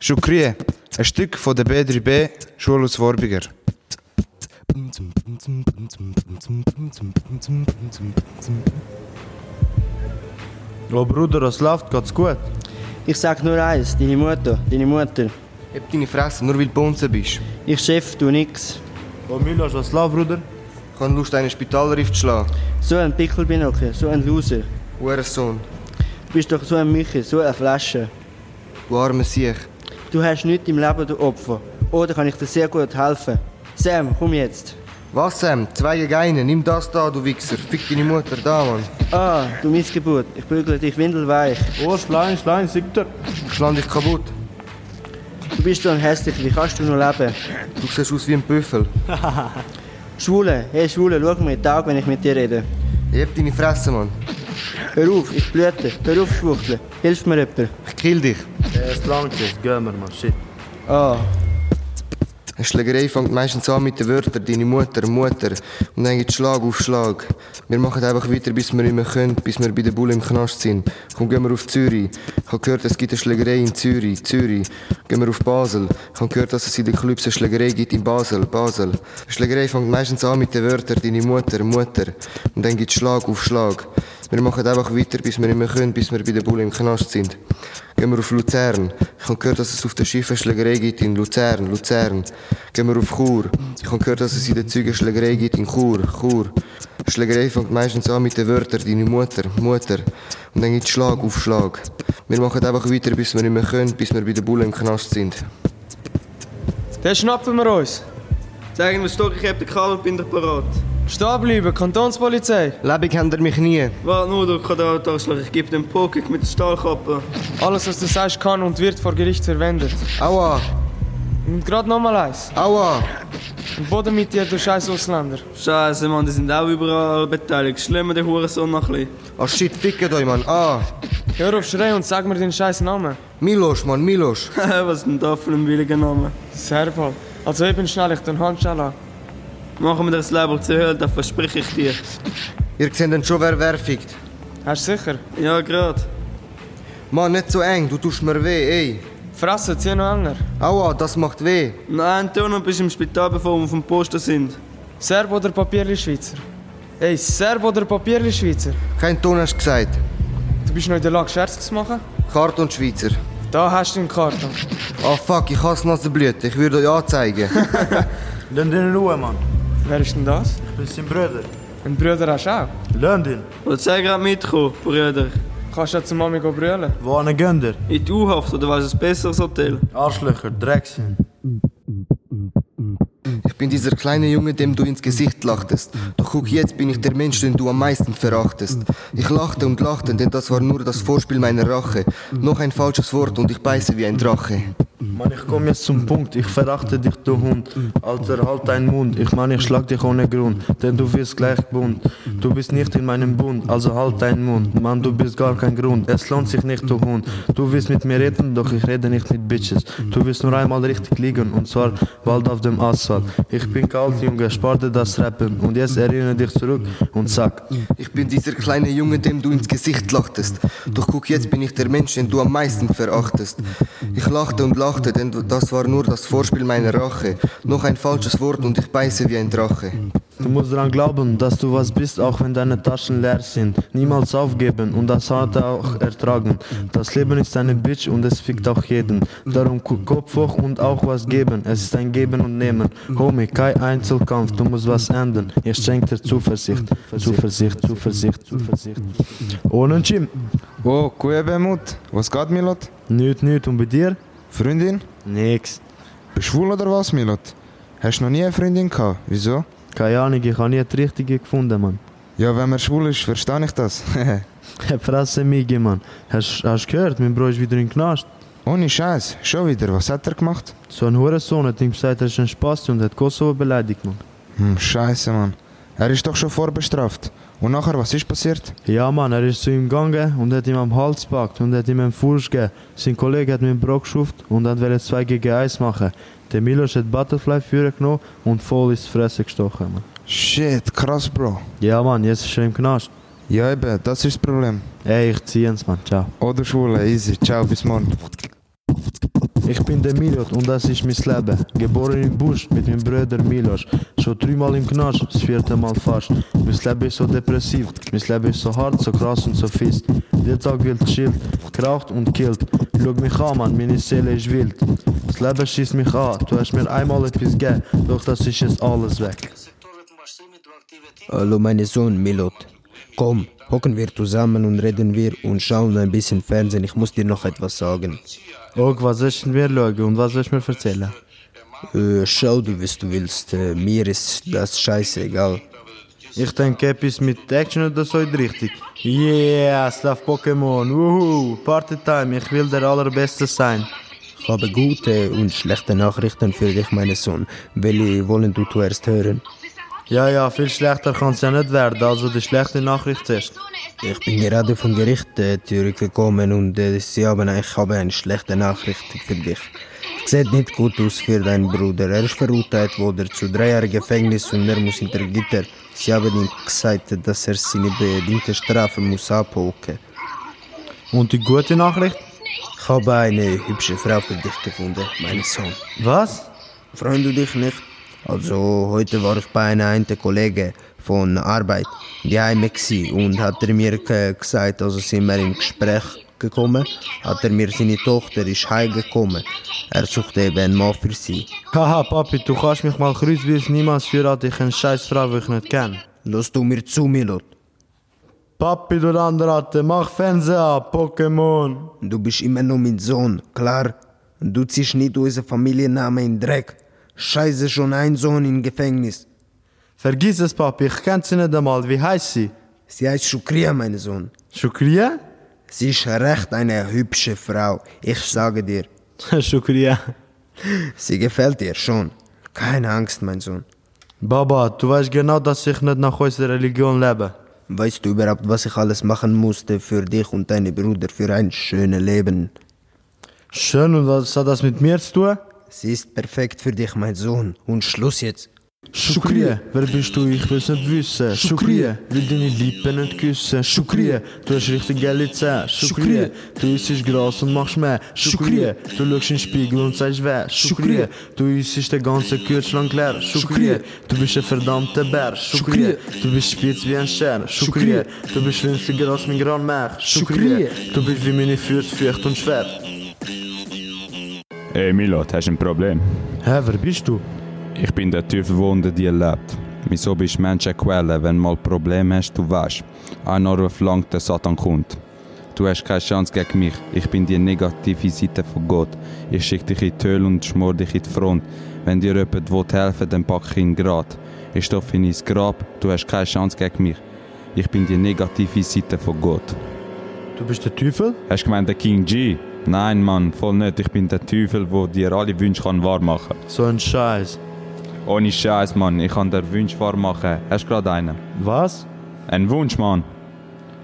Schukrie, ein Stück von der B3B, Schule aus Worbiger. Oh Bruder, was läuft? Geht's gut? Ich sag nur eins, deine Mutter, deine Mutter. Heb deine Fresse, nur weil du Bonze bist. Ich Chef, du nix. Oh Milos, was läuft, Bruder? Ich habe Lust, einen Spitalriff zu schlagen. So ein Pickelbinokel, so ein Loser. Hurensohn, Du bist doch so ein Michi, so eine Flasche. du armer Siech. Du hast nichts im Leben, du Opfer. Oder kann ich dir sehr gut helfen? Sam, komm jetzt. Was, Sam? Zwei gegen einen. Nimm das da, du Wichser. Fick deine Mutter da, Mann. Ah, du Missgeburt. Ich bügle dich windelweich. Oh, Schlein, Schlein, siegt er. Ich schlag dich kaputt. Du bist so ein hässlich, wie kannst du nur leben? Du siehst aus wie ein Büffel. Schwule, hey Schwule, schau mir in die Augen, wenn ich mit dir rede. Heb deine Fresse, Mann. Hör auf, ich blüte. Hör auf, Schwuchteln. Hilf mir jemand. Ich kill dich. Er ist lang, jetzt gehen wir, Mann. Shit. Ah, Eine Schlägerei fängt meistens an mit den Wörtern deine Mutter, Mutter. Und dann geht Schlag auf Schlag. Wir machen einfach weiter, bis wir mehr können, bis wir bei der Bulle im Knast sind. Komm, gehen wir auf Zürich. Ich habe gehört, es gibt eine Schlägerei in Zürich, Zürich. Gehen wir auf Basel. Ich habe gehört, dass es in den Clubs eine Schlägerei gibt in Basel, Basel. Eine Schlägerei fängt meistens an mit den Wörtern deine Mutter, Mutter. Und dann geht Schlag auf Schlag. Wir machen einfach weiter, bis wir mehr können, bis wir bei der Bulle im Knast sind. Gehen wir auf Luzern. Ich habe gehört, dass es auf den Schiffen Schlägerei gibt in Luzern, Luzern. Gehen wir auf Chur. Ich habe gehört, dass es in den Zügen Schlägerei gibt in Chur, Chur. Schlägerei fängt meistens an mit den Wörtern deine Mutter, Mutter. Und dann gibt Schlag auf Schlag. Wir machen einfach weiter, bis wir nicht mehr können, bis wir bei der Bulle im Knast sind. Den schnappen wir uns. Sagen wir Stock, ich hab den Kabel, bin doch parat. Stehen bleiben, Kantonspolizei. Lebig habt ihr mich nie. Warte nur, du Quadratarschlag, ich geb den Poker mit der Stahlkappe. Alles, was du sagst, kann und wird vor Gericht verwendet. Aua, Und gerade nochmal eins. aua. Und Boden mit dir, du scheiß Ausländer. Scheiße, Mann, die sind auch überall beteiligt. Schlimmer der Hurensohn noch ein bisschen. Ah shit, fickt euch, Mann. Ah, Hör auf schreien und sag mir den scheiß Namen. Milos, Mann, Milos. Was ist denn da für ein billiger Name? Serval. Also eben schnell, ich den an. Machen wir das Leber zu Hölle, das verspreche ich dir. Ihr seht dann schon, wer wer fickt. Hast du sicher? Ja, grad. Mann, nicht so eng, du tust mir weh, ey. Fresse, zieh noch enger. Aua, das macht weh. Nein, du noch bist im Spital, bevor wir auf dem Posten sind. Serb oder Papierli Schweizer? Ey, Serb oder Papierli Schweizer? Kein Ton hast du gesagt. Du bist noch in der Lage, Scherz zu machen? Karton Schweizer. Da hast du den Karton. Ah fuck, ich hasse Nasenblüte. Ich würde euch anzeigen. Den in Ruhe, Mann. Wer ist denn das? Ich bin sein Bruder. Ein Bruder hast du auch. Den. Willst du gerade mitkommen, Brüder? Kannst du zu Mami go brüllen? Wo an Gönder? In die U-Haft oder was ein besseres Hotel? Arschlöcher, Dreckschen. Ich bin dieser kleine Junge, dem du ins Gesicht lachtest. Doch guck, jetzt bin ich der Mensch, den du am meisten verachtest. Ich lachte und lachte, denn das war nur das Vorspiel meiner Rache. Noch ein falsches Wort und ich beiße wie ein Drache. Mann, ich komm jetzt zum Punkt. Ich verachte dich, du Hund. Alter, halt deinen Mund. Ich meine, ich schlag dich ohne Grund. Denn du wirst gleich bunt. Du bist nicht in meinem Bund, also halt deinen Mund. Mann, du bist gar kein Grund. Es lohnt sich nicht, du Hund. Du willst mit mir reden, doch ich rede nicht mit Bitches. Du willst nur einmal richtig liegen, und zwar bald auf dem Asphalt. Ich bin kalt, Junge, spar dir das Rappen. Und jetzt erinnere dich zurück und sag. Ich bin dieser kleine Junge, dem du ins Gesicht lachtest. Doch guck, jetzt bin ich der Mensch, den du am meisten verachtest. Ich lachte und lachte, denn du- das war nur das Vorspiel meiner Rache. Noch ein falsches Wort und ich beiße wie ein Drache. Du musst daran glauben, dass du was bist, auch wenn deine Taschen leer sind. Niemals aufgeben und das hat er auch ertragen. Das Leben ist eine Bitch und es fickt auch jeden. Darum Kopf hoch und auch was geben. Es ist ein Geben und Nehmen. Homie, kein Einzelkampf, du musst was ändern. Ich schenk dir Zuversicht. Zuversicht, Zuversicht, Zuversicht. Ohne Jim. Oh, Kuebemut. Was geht, Milot? Nüt, nüt. Und bei dir? Freundin? Nix. Bist du schwul oder was, Milot? Hast du noch nie eine Freundin gehabt? Wieso? Keine Ahnung, ich habe nie die richtige gefunden, Mann. Ja, wenn man schwul ist, verstehe ich das. Fresse Migi, Mann. Hast du gehört, mein Bro ist wieder in Knast. Ohne Scheiß. Schon wieder. Was hat er gemacht? So ein Hurensohn hat ihm gesagt, er ist ein Spaß und hat Kosovo beleidigt, Mann. Hm, Scheiße, Mann. Er ist doch schon vorbestraft. Und nachher, was ist passiert? Ja, Mann, er ist zu ihm gegangen und hat ihm am Hals gepackt und hat ihm einen Fuß gegeben. Sein Kollege hat mit dem Bro geschuft und hat wollte 2 gegen 1 machen. Der Milos hat Butterfly führen genommen und voll ins Fresse gestochen, Mann. Shit, krass, Bro. Ja, Mann, jetzt ist er im Knast. Ja, eben, das ist das Problem. Ey, ich zieh's, Mann. Ciao. Oder Schwule, easy. Ciao, bis morgen. Ich bin der Milot und das ist mein Leben. Geboren im Busch mit meinem Bruder Milos. Schon dreimal im Knast, das vierte Mal fast. Mein Leben ist so depressiv, mein Leben ist so hart, so krass und so fies. Der Tag wird chillt, geraucht und killt. Schau mich an, Mann, meine Seele ist wild. Das Leben schießt mich an, du hast mir einmal etwas gegeben, doch das ist jetzt alles weg. Hallo meine Sohn Milot. Komm, hocken wir zusammen und reden wir und schauen ein bisschen Fernsehen. Ich muss dir noch etwas sagen. Og, was sollst du mir schauen und was sollst du mir erzählen? Äh, schau du, wie du willst. Äh, mir ist das scheißegal. Ich denke etwas mit Action oder so in die Richtung. Yeah, Slav Pokémon, wuhu, Partytime, ich will der Allerbeste sein. Ich habe gute und schlechte Nachrichten für dich, mein Sohn. Welche wollen du zuerst hören? Ja, ja, viel schlechter kann es ja nicht werden, also die schlechte Nachricht zuerst. Ich bin gerade vom Gericht äh, zurückgekommen und äh, sie haben, ich habe eine schlechte Nachricht für dich. Es sieht nicht gut aus für deinen Bruder. Er ist verurteilt worden zu drei Jahren Gefängnis und er muss hinter Gitter. Sie haben ihm gesagt, dass er seine bedingte Strafe muss abhocken. Und die gute Nachricht? Ich habe eine hübsche Frau für dich gefunden, mein Sohn. Was? Freuen du dich nicht? Also heute war ich bei einer einen Kollege von Arbeit, die heim gsi und hat er mir ge- gesagt, also sind wir im Gespräch gekommen, hat er mir seine Tochter ist heimgekommen. Er sucht eben einen Mann für sie. Haha, Papi, du kannst mich mal kreuzweise niemals führen, ich eine scheiß Frau, die ich nicht kenne. Lass du mir zu, Milot. Papi, du Landratte, mach Fernseher ab, Pokémon. Du bist immer noch mein Sohn, klar? Du ziehst nicht unseren Familiennamen in Dreck. Scheiße, schon ein Sohn im Gefängnis. Vergiss es, Papi, ich kenn sie nicht einmal, wie heißt sie? Sie heißt Shukria, mein Sohn. Shukriya? Sie ist recht eine hübsche Frau, ich sage dir. Shukriya. Sie gefällt dir schon. Keine Angst, mein Sohn. Baba, du weißt genau, dass ich nicht nach unserer Religion lebe. Weißt du überhaupt, was ich alles machen musste für dich und deine Brüder für ein schönes Leben? Schön, und was hat das mit mir zu tun? Sie ist perfekt für dich, mein Sohn. Und Schluss jetzt. Shukriya, wer bist du? Ich will's nicht wissen. Shukriya, will deine Lippen nicht küssen. Shukriya, du hast richtig geile Zähne. Shukriya, du isst Gras und machst mehr. Shukriya, du schaust in den Spiegel und sagst weh. Shukriya, du isst den ganzen Kühlschrank leer. Shukriya, du bist ein verdammter Bär. Shukriya, du bist spitz wie ein Stern. Shukriya, du bist winziger als mein Granmär. Shukriya, du bist wie meine Füße feucht und schwer. Ey Milot, hast du ein Problem? Hä, wer bist du? Ich bin der unter dir lebt. Wieso bist du Menschenquelle, wenn du mal Probleme hast, du weißt. Einer Ruf lang, der Satan kommt. Du hast keine Chance gegen mich. Ich bin die negative Seite von Gott. Ich schicke dich in die Hölle und schmor dich in die Front. Wenn dir jemand will helfen dann pack ich ihn grad. Ich stopfe ihn ins Grab. Du hast keine Chance gegen mich. Ich bin die negative Seite von Gott. Du bist der Teufel? Hast du gemeint, der King G? Nein, Mann, voll nicht. Ich bin der Teufel, der dir alle Wünsche kann wahr machen So ein Scheiß. Ohne Scheiß, Mann. Ich kann dir Wunsch wahr machen. Hast du gerade einen? Was? Ein Wunsch, Mann.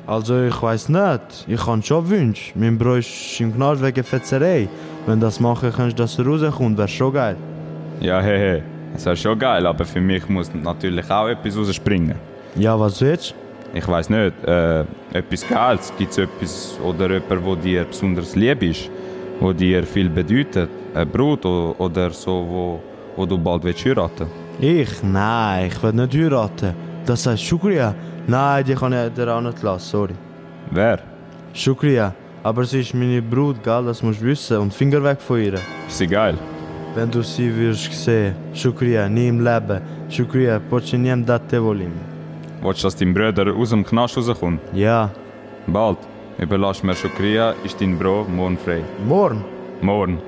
Also ich weiß nicht. Ich kann schon Wünsche. Mein Bruder ist im Knast wegen Fetzerei. Wenn das machen kannst, dass er rauskommt, wäre schon geil. Ja, hey, hey. Das wäre schon geil, aber für mich muss natürlich auch etwas rausspringen. Ja, was willst Ich weiß nicht, äh, etwas Geiles. Gibt es etwas oder jemand, wo dir besonders lieb ist? Wo dir viel bedeutet? Ein Brut oder so, wo, wo du bald willst heiraten Ich? Nein, ich will nicht heiraten. Das heißt Shukriya? Nein, die kann ich dir auch nicht lassen, sorry. Wer? Shukriya. Aber sie ist meine Brut, gell, das musst du wissen. Und Finger weg von ihr. Ist sie geil? Wenn du sie wirst sehen. Shukriya, nie im Leben. Shukriya, pochi niem date volim. Willst du, dass dein Bruder aus dem Knast rauskommt? Ja. Bald. Überlass mir Shukriya, ist dein Bro morgen frei. Morgen? Morgen.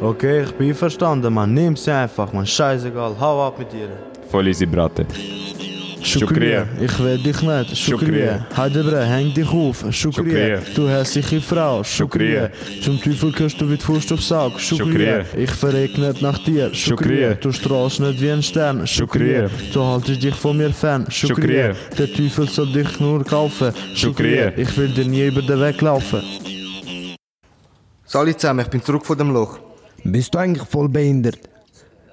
Okay, ich bin verstanden, man. Nimm sie einfach, man. Scheißegal. Hau ab mit ihr. Voll easy, Brate. Shukriya, ich will dich nicht. Shukriya, Heidebre, häng dich auf. Shukriya, du hässliche Frau. Shukriya, zum Teufel gehörst du wie die Faust aufs Auge. Shukriya, ich verreck nicht nach dir. Shukriya, du strahlst nicht wie ein Stern. Shukriya, du haltest dich von mir fern. Shukriya, der Teufel soll dich nur kaufen. Shukriya. ich will dir nie über den Weg laufen. Sali zusammen, ich bin zurück von dem Loch. Bist du eigentlich voll behindert?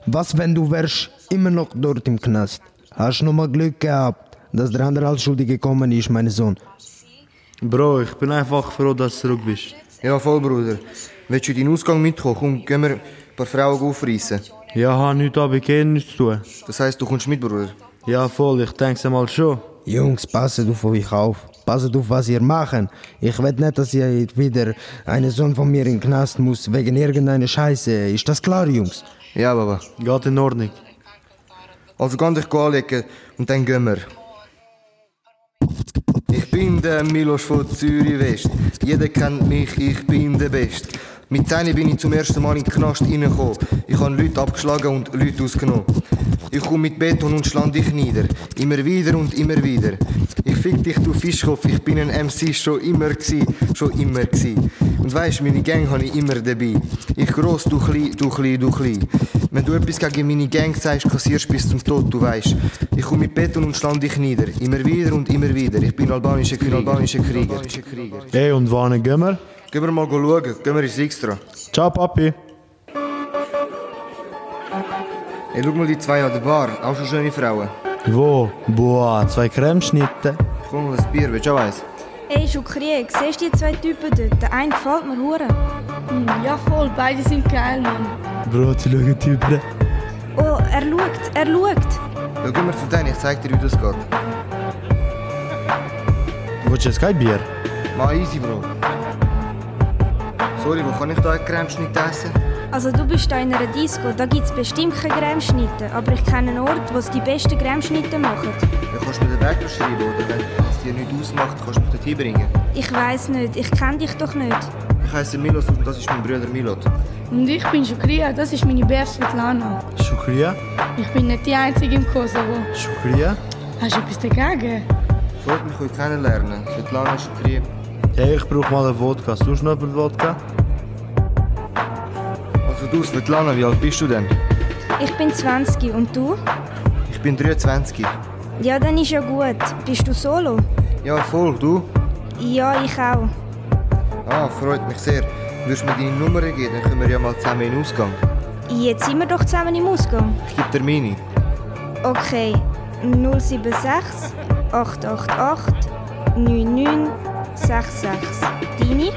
Was, wenn du wärst immer noch dort im Knast? Hast du noch mal Glück gehabt, dass der andere als Schuldige gekommen ist, mein Sohn? Bro, ich bin einfach froh, dass du zurück bist. Ja, voll, Bruder. Willst du in deinen Ausgang mitkommen? Komm, gehen wir ein paar Frauen aufreißen. Ja, hat nichts aber gehen nichts zu tun. Das heisst, du kommst mit, Bruder. Ja, voll, ich denke mal schon. Jungs, passet auf euch auf. Passet auf, was ihr machen. Ich will nicht, dass ihr wieder einen Sohn von mir in den Knast muss, wegen irgendeiner Scheiße. Ist das klar, Jungs? Ja, Baba. Geht in Ordnung. Also geh dich anlegen und dann gehen wir. Ich bin der Milos von Zürich West. Jeder kennt mich, ich bin der Best. Mit 10 bin ich zum ersten Mal in den Knast reingekommen. Ich habe Leute abgeschlagen und Leute ausgenommen. Ich komme mit Beton und schlag dich nieder. Immer wieder und immer wieder. Ich fick dich, du Fischkopf, ich bin ein MC schon immer gsi, schon immer gsi. Und weisst, meine Gang habe ich immer dabei. Ich gross, du klein, du klein, du klein. Wenn du etwas gegen meine Gang sagst, kassierst bis zum Tod, du weisst. Ich komme mit Beton und schlag dich nieder. Immer wieder und immer wieder. Ich bin albanischer Krieger. Albanischer Krieger. Ey, und wann gehen wir? Gehen wir mal schauen. Gehen wir ins Extra. Ciao, Papi. Ey, schau mal die zwei an der Bar. Auch schon schöne Frauen. Wo? Boah, zwei Cremeschnitte. Komm mal ein Bier, willst du auch eins? Ey, Schukrie, siehst du die zwei Typen dort? Der eine gefällt mir hure. Ja voll, beide sind geil, Mann. Bro, sie schauen Typen. Oh, er schaut, er schaut. Ja, gehen wir zu denen, ich zeig dir, wie das geht. Du willst jetzt kein Bier? Mal easy, Bro. Sorry, wo kann ich da einen Cremeschnitt essen? Also du bist da in einer Disco, da gibt's bestimmt keine Cremeschnitte, aber ich kenne einen Ort, wo sie die besten Cremeschnitte machen. Ja, kannst du mir den Weg beschreiben, oder wenn es dir nichts ausmacht, kannst du mich dorthin bringen. Ich weiß nicht, ich kenne dich doch nicht. Ich heiße Milos und das ist mein Bruder Milot. Und ich bin Shukria, das ist meine BF Svetlana. Shukria? Ich bin nicht die Einzige im Kosovo. Shukria? Hast du etwas dagegen? Ich wollte mich heute kennenlernen. Svetlana Shukri. Hey, ich brauche mal einen Wodka. Suchst du noch einen Wodka? Also du, Svetlana, wie alt bist du denn? Ich bin 20 und du? Ich bin 23. Ja, dann ist ja gut. Bist du solo? Ja, voll, du? Ja, ich auch. Ah, freut mich sehr. Würdest du mir deine Nummer geben, dann können wir ja mal zusammen in den Ausgang. Jetzt sind wir doch zusammen im Ausgang. Ich gebe dir meine. Okay, 076 888 9966. Deine?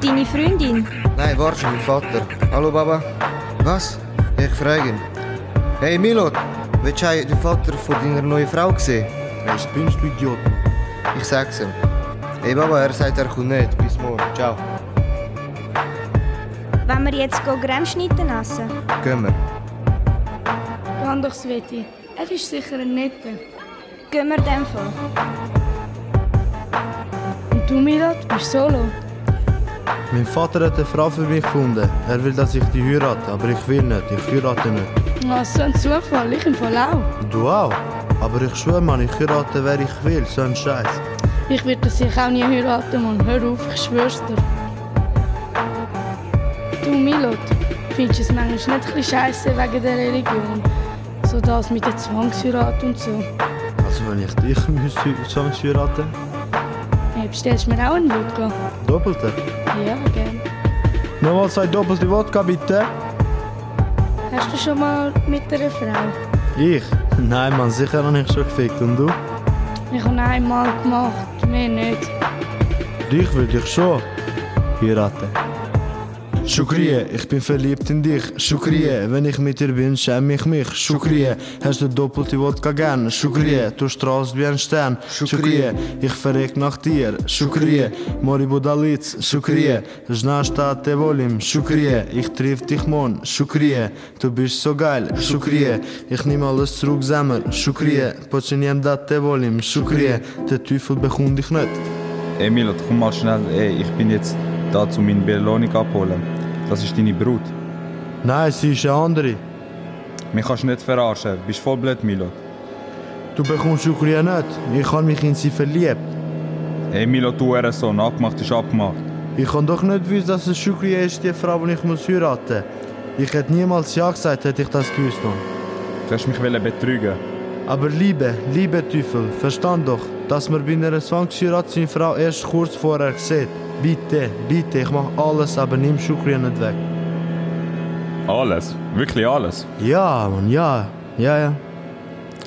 Deine Freundin? Nein, warte, mein Vater. Hallo, Baba. Was? Ich frage ihn. Hey, Milot, willst du den Vater von deiner neuen Frau sehen? Hey, spinnst du Idiot? Ich sag's ihm. Hey, Baba, er sagt, er kommt nicht. Bis morgen. Ciao. Wenn wir jetzt Cremeschnitten essen? Gehen wir. Geh doch, Sveti. Er ist sicher ein Netter. Gehen wir in dem Fall. Und du, Milat, bist solo? Mein Vater hat eine Frau für mich gefunden. Er will, dass ich die heirate, aber ich will nicht. Ich heirate nicht. Oh, so ein Zufall, ich im Fall auch. Du auch? Aber ich schwöre, Mann, ich heirate, wer ich will. So ein Scheiß. Ich werde das sicher auch nie heiraten, Mann. Hör auf, ich schwör's dir. Du, Milot, findest du es manchmal nicht ein scheiße wegen der Religion? So das mit der Zwangsheirat und so. Also wenn ich dich müsste zwangsheiraten? Hey, bestellst du mir auch einen Wodka? Doppelte? Ja, gern. Nochmal zwei doppelte Wodka, bitte. Hast du schon mal mit einer Frau? Ich? Nein, Mann, sicher noch nicht schon gefickt. Und du? Ich habe einmal gemacht, mehr nicht. Dich würde ich schon heiraten. Shukrie, ich bin verliebt in dich. Shukrie, wenn ich mit dir bin, schäme ich mich. Shukrie, hast du doppelte Wodka gern? Shukrie, du strahlst wie ein Stern. Shukrie, ich verreck nach dir. Shukrie, mori budalic. Shukrie, znaš šta te volim. Shukrie, ich triff dich morgen. Shukrie, du bist so geil. Shukrie, ich nehme alles zurück zusammen. Shukrie, počinjem da te volim. Shukrie, der Teufel bekommt dich nicht. Ey Milot, komm mal schnell. Ey, ich bin jetzt da, um meine Belohnung abholen. Das ist deine Brut. Nein, sie ist eine andere. Mich kannst du nicht verarschen. Bist voll blöd, Milot. Du bekommst Shukria nicht. Ich habe mich in sie verliebt. Ey Milot, du Ehrensohn, abgemacht ist abgemacht. Ich kann doch nicht wissen, dass es Shukria ist, die Frau, die ich muss heiraten Ich hätte niemals Ja gesagt, hätte ich das gewusst. Du hast mich betrügen. Aber Liebe, Liebe Teufel, verstand doch, dass man bei einer Zwangsheirat seine Frau erst kurz vorher sieht. Bitte, bitte, ich mache alles, aber nimm Shukria nicht weg. Alles? Wirklich alles? Ja, Mann, ja. Ja, ja.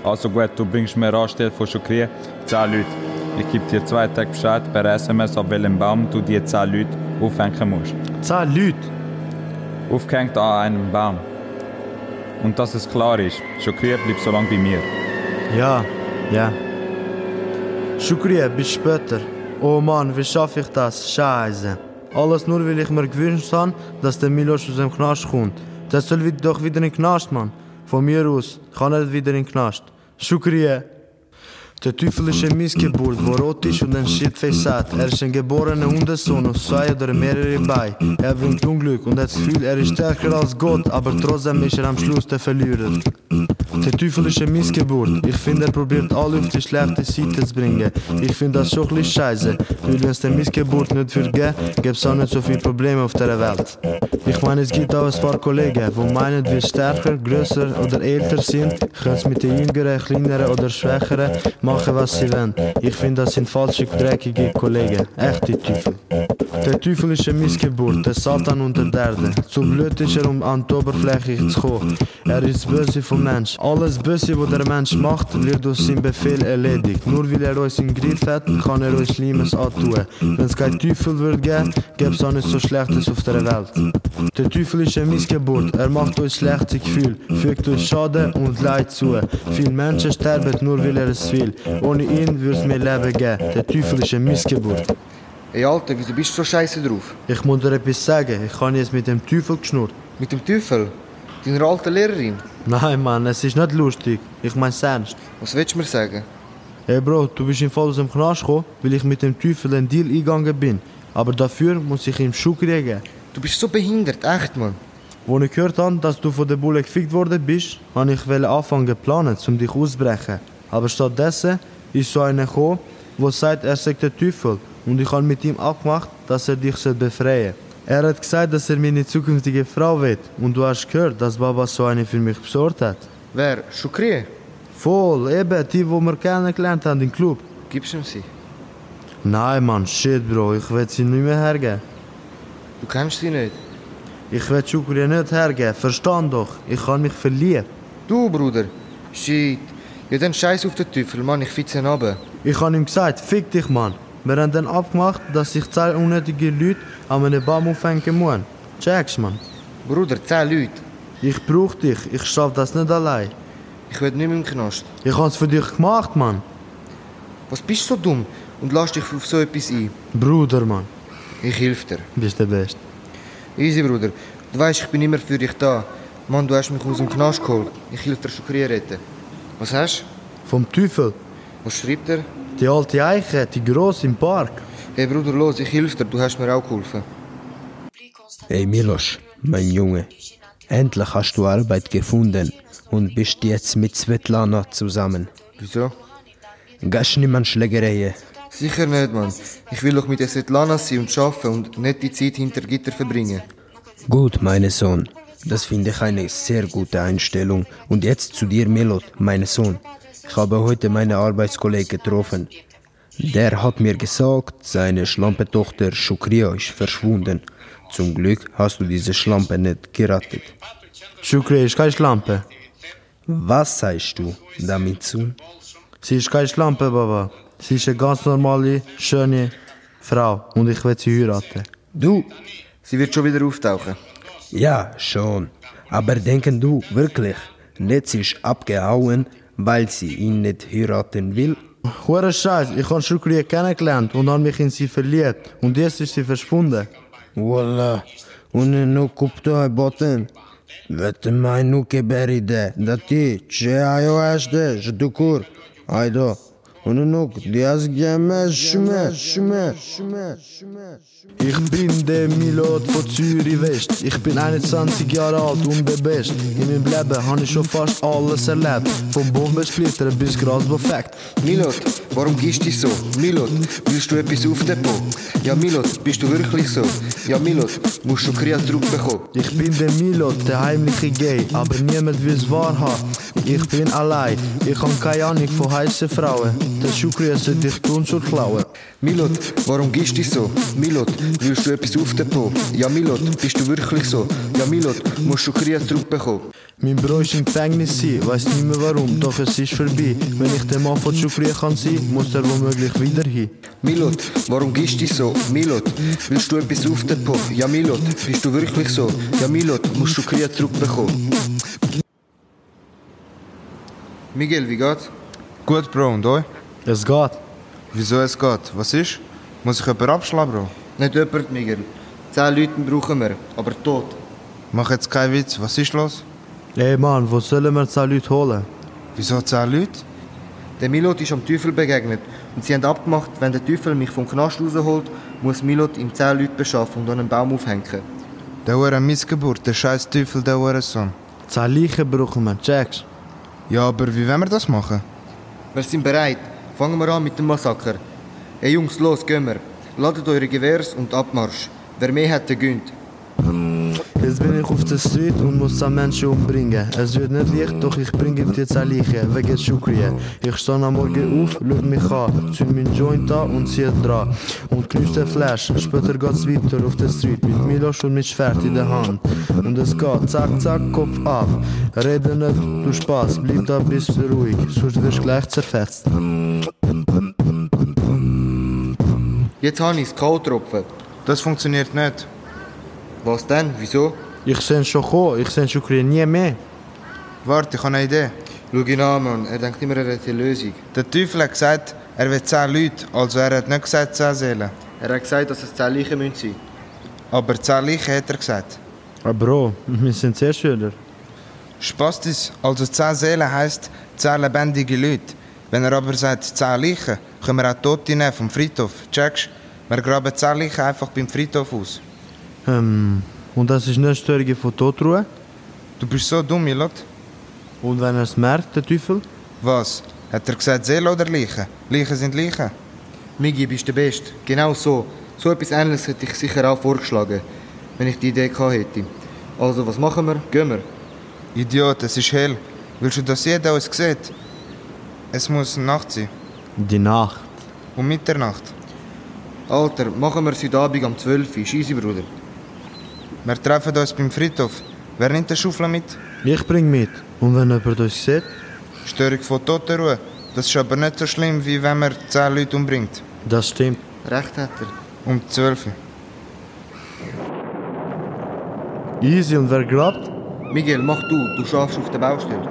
Also gut, du bringst mir anstelle von Shukri 10 Leute. Ich gebe dir zwei Tage Bescheid per SMS, ab welchem Baum du die 10 Leute aufhängen musst. Zehn Leute? Aufgehängt an einem Baum. Und dass es klar ist, Shukriya bleibt so lange bei mir. Ja, ja. Shukriya, bis später. Oh Mann, wie schaffe ich das? Scheiße. Alles nur, weil ich mir gewünscht habe, dass der Milos aus dem Knast kommt. Der soll doch wieder in den Knast, Mann. Von mir aus kann er wieder in den Knast. Shukriya. Der Teufel ist eine Missgeburt, wo rot ist und ein Shitface hat. Er ist ein geborener Hundesohn aus zwei oder mehrere bei. Er bringt Unglück und hat das Gefühl, er ist stärker als Gott, aber trotzdem ist er am Schluss der Verlierer. Der Teufel ist eine Missgeburt. Ich finde, er probiert alle auf die schlechte Seite zu bringen. Ich finde das schon ein bisschen scheiße, weil wenn es der Missgeburt nicht würde geben, gäbe es auch nicht so viele Probleme auf der Welt. Ich meine, es gibt auch ein paar Kollegen, die meinen, wir stärker, größer oder älter sind, können es mit den Jüngeren, Kleineren oder Schwächeren machen, was sie wollen. Ich finde, das sind falsche, dreckige Kollegen. Echte Teufel. Der Teufel ist eine Missgeburt, der Satan unter der Erde. Zu blöd ist er, um an die Oberfläche zu kommen. Er ist Böse vom Mensch. Alles Böse, was der Mensch macht, wird durch seinen Befehl erledigt. Nur weil er uns im Griff hat, kann er uns Schlimmes antun. Wenn es kein Teufel würde geben, gäbe es auch nicht so Schlechtes auf der Welt. Der Teufel ist eine Missgeburt. Er macht uns schlechte Gefühle, fügt uns Schaden und Leid zu. Viele Menschen sterben nur, weil er es will. Ohne ihn würde es mehr Leben geben. Der Teufel ist eine Missgeburt. Ey Alter, wieso bist du so scheiße drauf? Ich muss dir etwas sagen. Ich habe jetzt mit dem Teufel geschnurrt. Mit dem Teufel? Deiner alten Lehrerin? Nein, Mann, es ist nicht lustig. Ich mein's ernst. Was willst du mir sagen? Hey Bro, du bist im Fall aus dem Knast gekommen, weil ich mit dem Teufel einen Deal eingegangen bin. Aber dafür muss ich ihm Schuh kriegen. Du bist so behindert, echt, Mann. Als ich gehört habe, dass du von der Bulle gefickt worden bist, habe ich wollte anfangen geplant, um dich auszubrechen. Aber stattdessen ist so einer gekommen, der sagt, er sei der Teufel. Und ich habe mit ihm abgemacht, dass er dich soll befreien Er hat gesagt, dass er meine zukünftige Frau wird. Und du hast gehört, dass Baba so eine für mich besorgt hat. Wer? Shukri? Voll, eben, die, die wir kennengelernt haben im Club. Gibst du ihm sie? Nein, Mann, shit, Bro, ich will sie nicht mehr hergeben. Du kennst sie nicht? Ich will Shukri nicht hergeben, verstand doch. Ich habe mich verliebt. Du, Bruder? Shit. Ja, dann scheiß auf den Teufel, Mann, ich fitze ihn runter. Ich habe ihm gesagt, fick dich, Mann. Wir haben dann abgemacht, dass ich zwei unnötige Leute an einem Baum aufhängen muss. Checkst, Mann. Bruder, zehn Leute. Ich brauch dich, ich schaff das nicht allein. Ich will nicht mehr im Knast. Ich hab's für dich gemacht, Mann. Was bist du so dumm und lass dich auf so etwas ein? Bruder, Mann. Ich hilf dir. Bist der Beste. Easy, Bruder. Du weißt, ich bin immer für dich da. Mann, du hast mich aus dem Knast geholt. Ich hilf dir Shukri retten. Was hast Vom Teufel. du? Was schreibt er? Die alte Eiche, die gross im Park. Hey Bruder, los, ich hilf dir. Du hast mir auch geholfen. Hey Milos, mein Junge, endlich hast du Arbeit gefunden und bist jetzt mit Svetlana zusammen. Wieso? Gehst nicht mehr an Schlägereien. Sicher nicht, Mann. Ich will doch mit der Svetlana sein und arbeiten und nicht die Zeit hinter Gitter verbringen. Gut, mein Sohn. Das finde ich eine sehr gute Einstellung. Und jetzt zu dir, Milot, mein Sohn. Ich habe heute meine Arbeitskollegen getroffen. Der hat mir gesagt, seine Schlampetochter Shukria ist verschwunden. Zum Glück hast du diese Schlampe nicht gerettet. Shukri ist keine Schlampe. Was sagst du damit zu? Sie ist keine Schlampe, Baba. Sie ist eine ganz normale, schöne Frau. Und ich will sie heiraten. Du? Sie wird schon wieder auftauchen. Ja, schon. Aber denken du wirklich, Netz ist abgehauen, weil sie ihn nicht heiraten will? Hure Scheiß, ich habe Shukri kennengelernt und habe mich in sie verliebt. Und jetzt ist sie verschwunden. Wallah, unë nuk kuptoj botën. Vetëm ai nuk e beri ide. Dhe ti, që ajo është zhdukur. Ajdo, Ich bin der Milot von Zürich West. Ich bin 21 Jahre alt und der Best. In meinem Leben habe ich schon fast alles erlebt. Vom Bombensplitter bis Grasbefekt. Milot, warum gehst du so? Milot, willst du etwas auf Depot? Ja, Milot, bist du wirklich so? Ja, Milot, musst du Kriya zurückbekommen? Ich bin der Milot, der heimliche Gay, aber niemand will es wahrhaben. Ich bin allein, ich habe keine Ahnung von heißen Frauen. Der Schukri sollte dich Turnschuhe klauen. Milot, warum gehst du so? Milot, willst du etwas auf den Po? Ja, Milot, bist du wirklich so? Ja, Milot, musst du Krieg zurückbekommen? Mein Bro ist im Gefängnis sein, weiß nicht mehr warum, doch es ist vorbei. Wenn ich der Mann von Schukri kann sein, muss er womöglich wieder hin. Milot, warum gehst du so? Milot, willst du etwas auf den Po? Ja, Milot, bist du wirklich so? Ja, Milot, musst du Krieg zurückbekommen? Miguel, wie geht's? Gut, Bro, und euch? Es geht. Wieso es geht? Was ist? Muss ich jemanden abschlagen, Bro? Nicht jemand, Miguel. Zehn Leute brauchen wir, aber tot. Mach jetzt keinen Witz. Was ist los? Ey Mann, wo sollen wir zehn Leute holen? Wieso zehn Leute? Der Milot ist am Teufel begegnet und sie haben abgemacht, wenn der Teufel mich vom Knast rausholt, muss Milot ihm zehn Leute beschaffen und an einen Baum aufhängen. Der Hure Missgeburt, der scheiß Teufel, der Hurensohn. Zehn Leichen brauchen wir, checkst? Ja, aber wie wollen wir das machen? Wir sind bereit. Fangen wir an mit dem Massaker. Ey Jungs, los, gehen wir. Ladet eure Gewehrs und Abmarsch. Wer mehr hat, der gönnt. Jetzt bin ich auf der Street und muss 10 Menschen umbringen. Es wird nicht leicht, doch ich bringe dir 10 Leichen, wegen Schukrie. Ich stehe am Morgen auf, schau mich an, zünd meinen Joint an und ziehe dran. Und knüsst den Flash, später geht's weiter auf der Street mit Milos und mit Schwert in der Hand. Und es geht, zack, zack, Kopf ab. Rede nicht, du Spaß, bleib da, bist ruhig, sonst wirst du gleich zerfetzt. Jetzt habe ich K.O.-Tropfen. Das funktioniert nicht. Was denn? Wieso? Ich sehe schon kommen, ich sehe Schukrie nie mehr. Warte, ich habe eine Idee. Schau ihn an, Mann. Er denkt immer, er hat eine Lösung. Der Teufel hat gesagt, er will 10 Leute, also er hat nicht gesagt 10 Seelen. Er hat gesagt, dass es 10 Leichen müssen sein Aber 10 Leichen hat er gesagt. Ah, Bro, wir sind sehr Schüler. Spastis, also 10 Seelen heisst 10 lebendige Leute. Wenn er aber sagt 10 Leichen, können wir auch Tote nehmen vom Friedhof. Checkst? Wir graben 10 Leichen einfach beim Friedhof aus. Ähm, und das ist nicht Störung von Totruhe? Du bist so dumm, Milot. Und wenn er es merkt, der Teufel? Was? Hat er gesagt Seele oder Leichen? Leichen sind Leichen. Migi, bist der Beste. Genau so. So etwas Ähnliches hätte ich sicher auch vorgeschlagen, wenn ich die Idee gehabt hätte. Also, was machen wir? Gehen wir. Idiot, es ist hell. Willst du, dass jeder uns sieht? Es muss Nacht sein. Die Nacht. Um Mitternacht. Alter, machen wir es heute Abend um 12 Uhr. Scheisse, Bruder. Wir treffen uns beim Friedhof. Wer nimmt den Schaufel mit? Ich bring mit. Und wenn jemand uns sieht? Störung von Totenruhe. Das ist aber nicht so schlimm, wie wenn man 10 Leute umbringt. Das stimmt. Recht hat er. Um 12 Uhr. Easy, und wer grabt? Miguel, mach du. Du schaffst auf der Baustelle.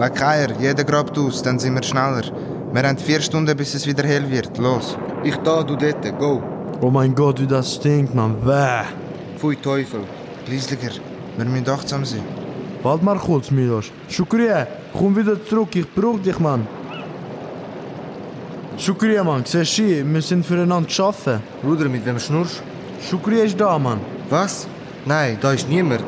Leck Eier, jeder grabt aus, dann sind wir schneller. Wir haben vier Stunden, bis es wieder hell wird. Los. Ich da, du dort. Go. Oh mein Gott, wie das stinkt, man. Bäh. Pfui Teufel. Leislicher, wir müssen achtsam sein. Warte mal kurz, Milos. Shukriya, komm wieder zurück, ich brauch dich, Mann. Shukriya, Mann, siehst du, wir sind füreinander geschaffen. Bruder, mit wem schnurst Shukriya ist da, Mann. Was? Nein, da ist niemand.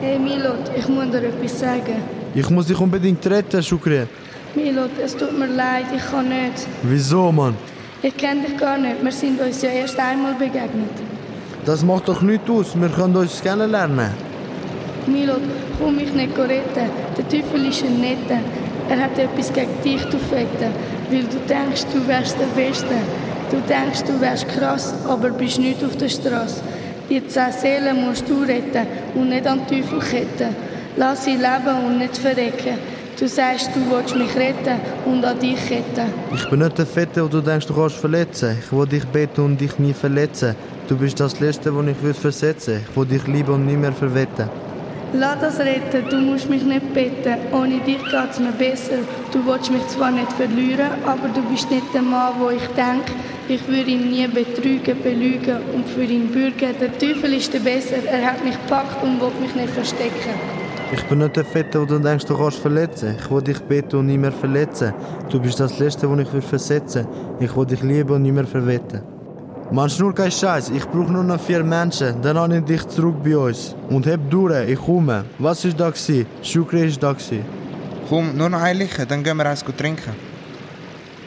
Hey Milot, ich muss dir etwas sagen. Ich muss dich unbedingt retten, Shukriya. Milot, es tut mir leid, ich kann nicht. Wieso, Mann? Ich kenne dich gar nicht, wir sind uns ja erst einmal begegnet. Das macht doch nichts aus, wir können uns kennenlernen. Milot, komm mich nicht retten. Der Teufel ist ein Netter. Er hat etwas gegen dich, du Fette. Weil du denkst, du wärst der Beste. Du denkst, du wärst krass, aber bist nicht auf der Straße. Die zehn Seelen musst du retten und nicht an den Teufel ketten. Lass sie leben und nicht verrecken. Du sagst, du willst mich retten und an dich ketten. Ich bin nicht der Fette, wo du denkst, du kannst verletzen. Ich will dich beten und dich nie verletzen. Du bist das Letzte, was ich will versetzen. Ich will dich lieben und nie mehr verwetten. Lass das retten, du musst mich nicht beten. Ohne dich geht's mir besser. Du willst mich zwar nicht verlieren, aber du bist nicht der Mann, wo ich denke. Ich würde ihn nie betrügen, belügen und für ihn bürgen. Der Teufel ist der Besser. Er hat mich gepackt und will mich nicht verstecken. Ich bin nicht der Fette, wo du denkst, du kannst verletzen. Ich will dich beten und nie mehr verletzen. Du bist das Letzte, was ich will versetzen. Ich will dich lieben und nie mehr verwetten. Man, nur kein Scheiß. Ich brauche nur noch vier Menschen. Dann habe ich dich zurück bei uns. Und heb durch, ich komme. Was ist da gsi? Shukri ist da gsi. Komm, nur noch ein Liche, dann gehen wir eins gut trinken.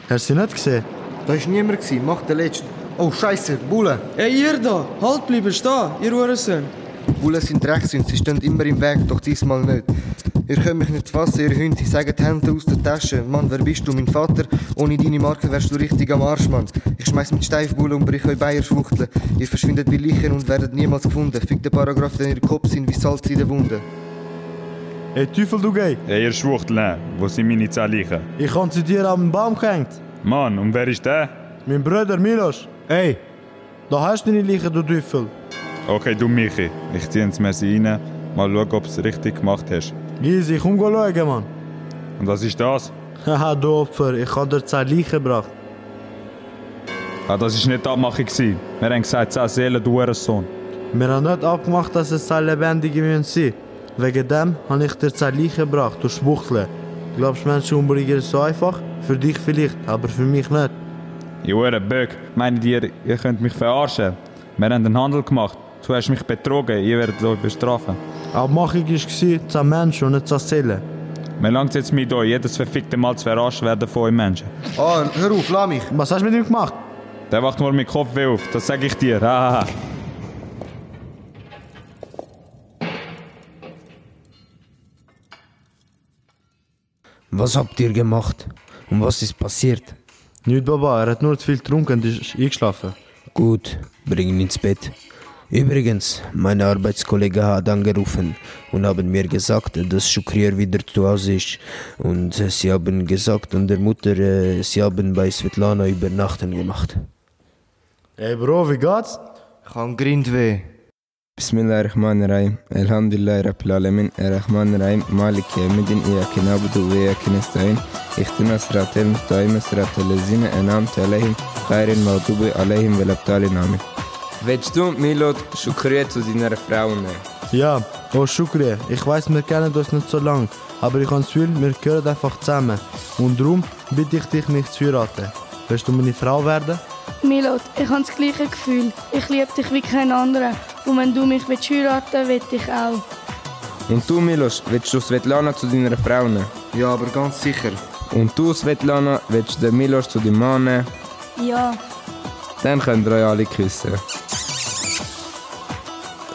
Hast du sie nicht gesehen? Da war niemand. Gewesen. Mach den Letzten. Oh, Scheiße, Bullen. Ey, ihr da! Halt bleiben stehen, ihr Hurensohn! Bullen sind Drecksünd, sie stehen immer im Weg, doch diesmal nicht. Ihr könnt mich nicht fassen, ihr Hunde. Sagt die Hände aus der Tasche. Mann, wer bist du? Mein Vater? Ohne deine Marke wärst du richtig am Arsch, Mann. Ich schmeiß mit Steifbull und brich euch Bayer schwuchteln. Ihr verschwindet wie Leichen und werdet niemals gefunden. Fick den Paragraph, den ihr Kopf sind wie Salz in der Wunde. Ey, Teufel, du geh! Ey, ihr Schwuchteln, wo sind meine zehn Leichen? Ich han zu dir am Baum gehängt. Mann, und wer ist der? Mein Bruder Milos. Ey, da hast du deine Leiche, du Teufel. Okay, du Michi, ich zieh ins Messi rein, mal schauen, ob du es richtig gemacht hast. Easy, komm schauen, Mann. Und was ist das? Haha, du Opfer, ich hab dir zwei Leichen gebracht. Ah, das ist nicht die Abmachung. Wir haben gesagt, 10 Seelen, du Hurensohn. Wir haben nicht abgemacht, dass es zwei Lebendige müssen sein. Wegen dem habe ich dir zwei Leichen gebracht, du Schwuchtel. Glaubst du, Menschen umbringen ist so einfach? Für dich vielleicht, aber für mich nicht. Ihr Hurenböck, meint ihr, ihr könnt mich verarschen? Wir haben einen Handel gemacht. Du hast mich betrogen, ihr werdet euch bestrafen. Abmachung war, zwei Menschen und nicht zwei Seelen. Mir langt jetzt mit euch, jedes verfickte Mal zu verarscht werden von euch Menschen. Ah, hör auf, lass mich. Was hast du mit ihm gemacht? Der wacht nur mit Kopf weh auf, das sag ich dir. Hahaha. Was habt ihr gemacht? Und was ist passiert? Nicht, Baba, er hat nur zu viel getrunken und ist eingeschlafen. Gut, bring ihn ins Bett. Übrigens, mein Arbeitskollege hat angerufen und haben mir gesagt, dass Shukrier wieder zu Hause ist. Und sie haben gesagt und der Mutter, äh, sie haben bei Svetlana übernachten gemacht. Ey Bro, wie geht's? Ich hab Grindweh. bismillahirrahmanirrahim elhamdülillahi rabbil alemin errahmanirrahim maliki yevmiddin iyyake na'budu ve iyyake nestaîn ihdina sıratel müstakime sıratel lezîne en'amte aleyhim gayril mağdubi aleyhim veleddâlin amin Willst du, Milot, Shukriya zu deiner Frau nehmen? Ja, oh Shukri, ich weiß, wir kennen uns nicht so lange, aber ich habe das Gefühl, wir gehören einfach zusammen. Und darum bitte ich dich, mich zu heiraten. Willst du meine Frau werden? Milot, ich habe das gleiche Gefühl. Ich liebe dich wie kein anderer. Und wenn du mich willst heiraten willst, will ich auch. Und du, Milos, willst du Svetlana zu deiner Frau nehmen? Ja, aber ganz sicher. Und du, Svetlana, willst du den Milos zu deinem Mann nehmen? Ja. Dann könnt ihr euch alle küssen.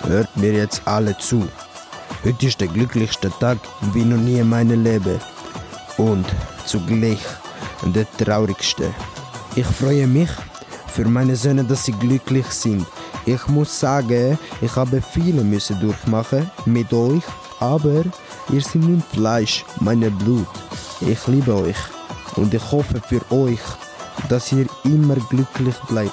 Hört mir jetzt alle zu. Heute ist der glücklichste Tag wie noch nie in meinem Leben. Und zugleich der traurigste. Ich freue mich für meine Söhne, dass sie glücklich sind. Ich muss sagen, ich habe viele müssen durchmachen mit euch, aber ihr seid mein Fleisch, mein Blut. Ich liebe euch und ich hoffe für euch, dass ihr immer glücklich bleibt.